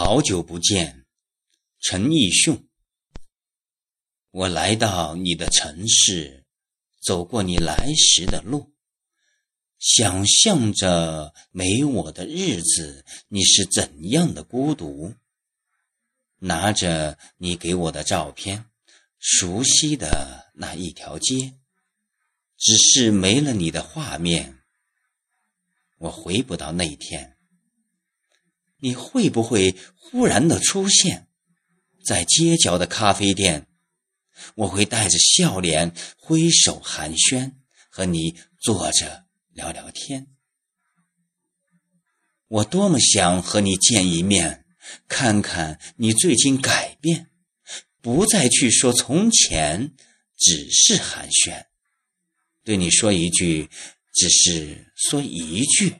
好久不见，陈奕迅。我来到你的城市，走过你来时的路，想象着没我的日子，你是怎样的孤独。拿着你给我的照片，熟悉的那一条街，只是没了你的画面，我回不到那天。你会不会忽然的出现在街角的咖啡店？我会带着笑脸挥手寒暄，和你坐着聊聊天。我多么想和你见一面，看看你最近改变，不再去说从前，只是寒暄，对你说一句，只是说一句，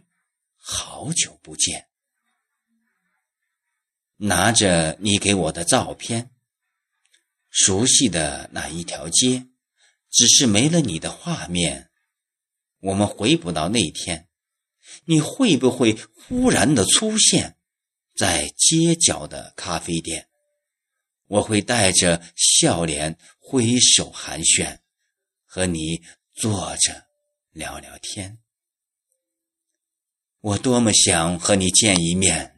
好久不见。拿着你给我的照片，熟悉的那一条街，只是没了你的画面。我们回不到那天，你会不会忽然的出现在街角的咖啡店？我会带着笑脸挥手寒暄，和你坐着聊聊天。我多么想和你见一面。